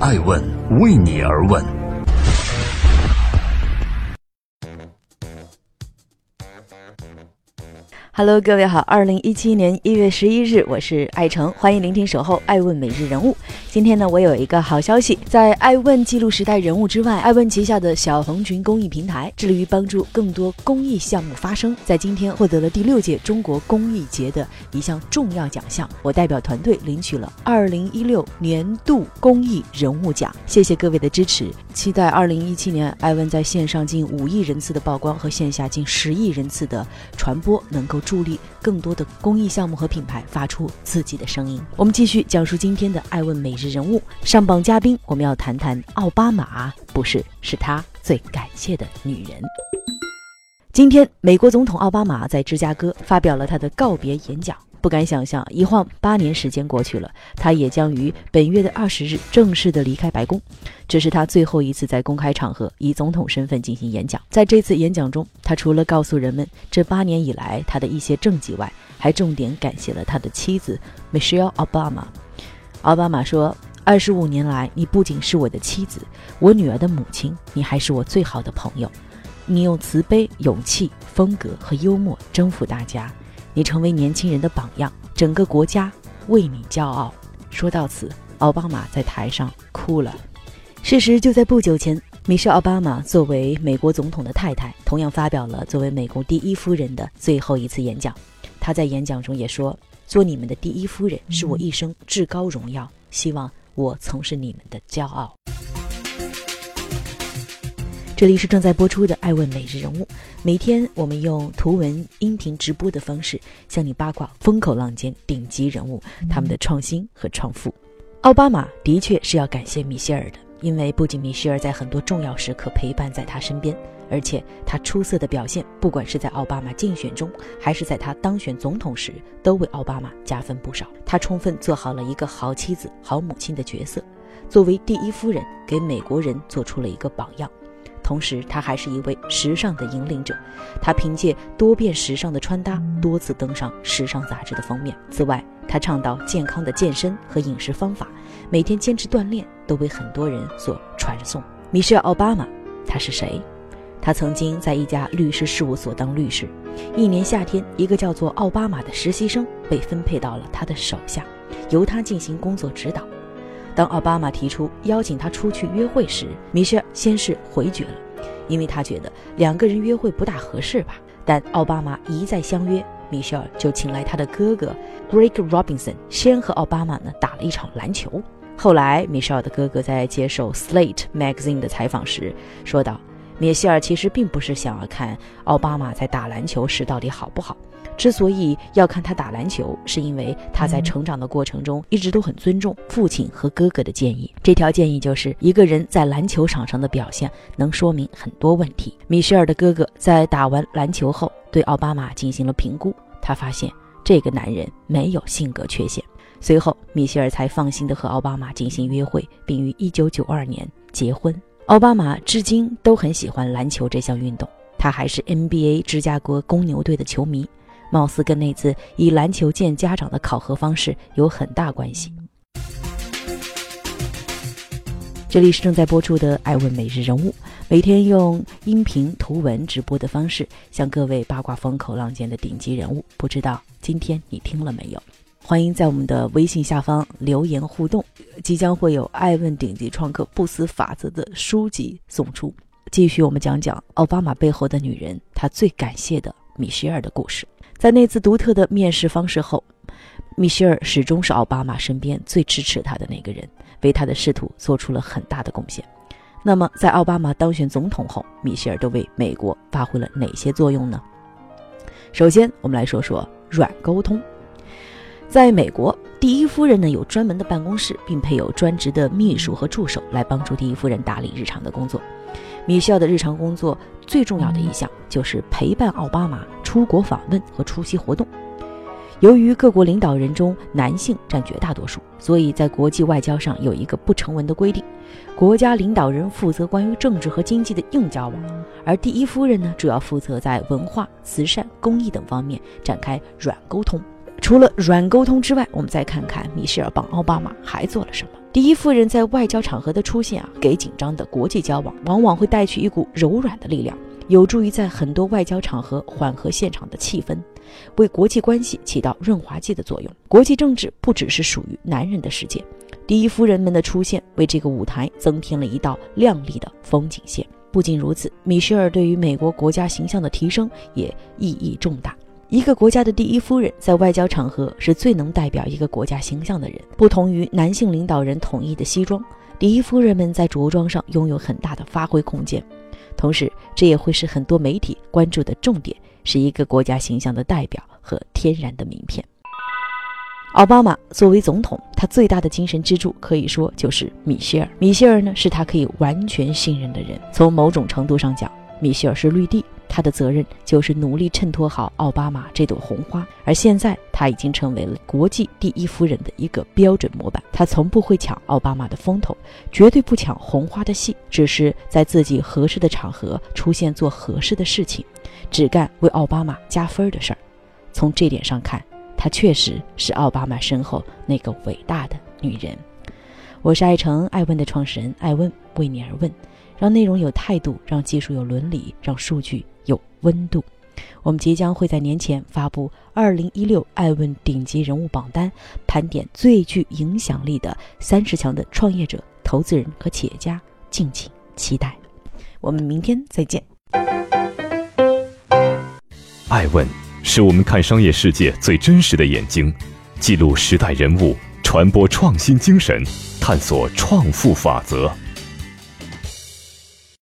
爱问为你而问。Hello，各位好，二零一七年一月十一日，我是爱成，欢迎聆听守候爱问每日人物。今天呢，我有一个好消息，在爱问记录时代人物之外，爱问旗下的小红群公益平台致力于帮助更多公益项目发生，在今天获得了第六届中国公益节的一项重要奖项。我代表团队领取了二零一六年度公益人物奖，谢谢各位的支持，期待二零一七年爱问在线上近五亿人次的曝光和线下近十亿人次的传播能够。助力更多的公益项目和品牌发出自己的声音。我们继续讲述今天的爱问每日人物上榜嘉宾，我们要谈谈奥巴马，不是，是他最感谢的女人。今天，美国总统奥巴马在芝加哥发表了他的告别演讲。不敢想象，一晃八年时间过去了，他也将于本月的二十日正式的离开白宫。这是他最后一次在公开场合以总统身份进行演讲。在这次演讲中，他除了告诉人们这八年以来他的一些政绩外，还重点感谢了他的妻子 Michelle Obama。奥巴马说：“二十五年来，你不仅是我的妻子，我女儿的母亲，你还是我最好的朋友。你用慈悲、勇气、风格和幽默征服大家。”你成为年轻人的榜样，整个国家为你骄傲。说到此，奥巴马在台上哭了。事实就在不久前，米歇尔·奥巴马作为美国总统的太太，同样发表了作为美国第一夫人的最后一次演讲。她在演讲中也说：“做你们的第一夫人是我一生至高荣耀，希望我曾是你们的骄傲。”这里是正在播出的《爱问每日人物》，每天我们用图文、音频直播的方式向你八卦风口浪尖顶级人物他们的创新和创富。奥巴马的确是要感谢米歇尔的，因为不仅米歇尔在很多重要时刻陪伴在他身边，而且他出色的表现，不管是在奥巴马竞选中，还是在他当选总统时，都为奥巴马加分不少。他充分做好了一个好妻子、好母亲的角色，作为第一夫人，给美国人做出了一个榜样。同时，她还是一位时尚的引领者。她凭借多变时尚的穿搭，多次登上时尚杂志的封面。此外，她倡导健康的健身和饮食方法，每天坚持锻炼，都被很多人所传颂。米歇尔·奥巴马，他是谁？他曾经在一家律师事务所当律师。一年夏天，一个叫做奥巴马的实习生被分配到了他的手下，由他进行工作指导。当奥巴马提出邀请他出去约会时，米歇尔先是回绝了，因为他觉得两个人约会不大合适吧。但奥巴马一再相约，米歇尔就请来他的哥哥 Greg Robinson，先和奥巴马呢打了一场篮球。后来，米歇尔的哥哥在接受 Slate Magazine 的采访时说道：“米歇尔其实并不是想要看奥巴马在打篮球时到底好不好。”之所以要看他打篮球，是因为他在成长的过程中一直都很尊重父亲和哥哥的建议。这条建议就是一个人在篮球场上的表现能说明很多问题。米歇尔的哥哥在打完篮球后对奥巴马进行了评估，他发现这个男人没有性格缺陷。随后，米歇尔才放心地和奥巴马进行约会，并于1992年结婚。奥巴马至今都很喜欢篮球这项运动，他还是 NBA 芝加哥公牛队的球迷。貌似跟那次以篮球见家长的考核方式有很大关系。这里是正在播出的《爱问每日人物》，每天用音频、图文直播的方式向各位八卦风口浪尖的顶级人物。不知道今天你听了没有？欢迎在我们的微信下方留言互动。即将会有《爱问顶级创客不死法则》的书籍送出。继续，我们讲讲奥巴马背后的女人，她最感谢的米歇尔的故事。在那次独特的面试方式后，米歇尔始终是奥巴马身边最支持他的那个人，为他的仕途做出了很大的贡献。那么，在奥巴马当选总统后，米歇尔都为美国发挥了哪些作用呢？首先，我们来说说软沟通。在美国，第一夫人呢有专门的办公室，并配有专职的秘书和助手来帮助第一夫人打理日常的工作。米歇尔的日常工作最重要的一项就是陪伴奥巴马出国访问和出席活动。由于各国领导人中男性占绝大多数，所以在国际外交上有一个不成文的规定：国家领导人负责关于政治和经济的硬交往，而第一夫人呢，主要负责在文化、慈善、公益等方面展开软沟通。除了软沟通之外，我们再看看米歇尔帮奥巴马还做了什么。第一夫人在外交场合的出现啊，给紧张的国际交往往往会带去一股柔软的力量，有助于在很多外交场合缓和现场的气氛，为国际关系起到润滑剂的作用。国际政治不只是属于男人的世界，第一夫人们的出现为这个舞台增添了一道亮丽的风景线。不仅如此，米歇尔对于美国国家形象的提升也意义重大。一个国家的第一夫人在外交场合是最能代表一个国家形象的人。不同于男性领导人统一的西装，第一夫人们在着装上拥有很大的发挥空间。同时，这也会是很多媒体关注的重点，是一个国家形象的代表和天然的名片。奥巴马作为总统，他最大的精神支柱可以说就是米歇尔。米歇尔呢，是他可以完全信任的人。从某种程度上讲，米歇尔是绿地。他的责任就是努力衬托好奥巴马这朵红花，而现在他已经成为了国际第一夫人的一个标准模板。他从不会抢奥巴马的风头，绝对不抢红花的戏，只是在自己合适的场合出现做合适的事情，只干为奥巴马加分的事儿。从这点上看，她确实是奥巴马身后那个伟大的女人。我是爱成爱问的创始人爱问，为你而问，让内容有态度，让技术有伦理，让数据。有温度，我们即将会在年前发布二零一六艾问顶级人物榜单，盘点最具影响力的三十强的创业者、投资人和企业家，敬请期待。我们明天再见。爱问是我们看商业世界最真实的眼睛，记录时代人物，传播创新精神，探索创富法则。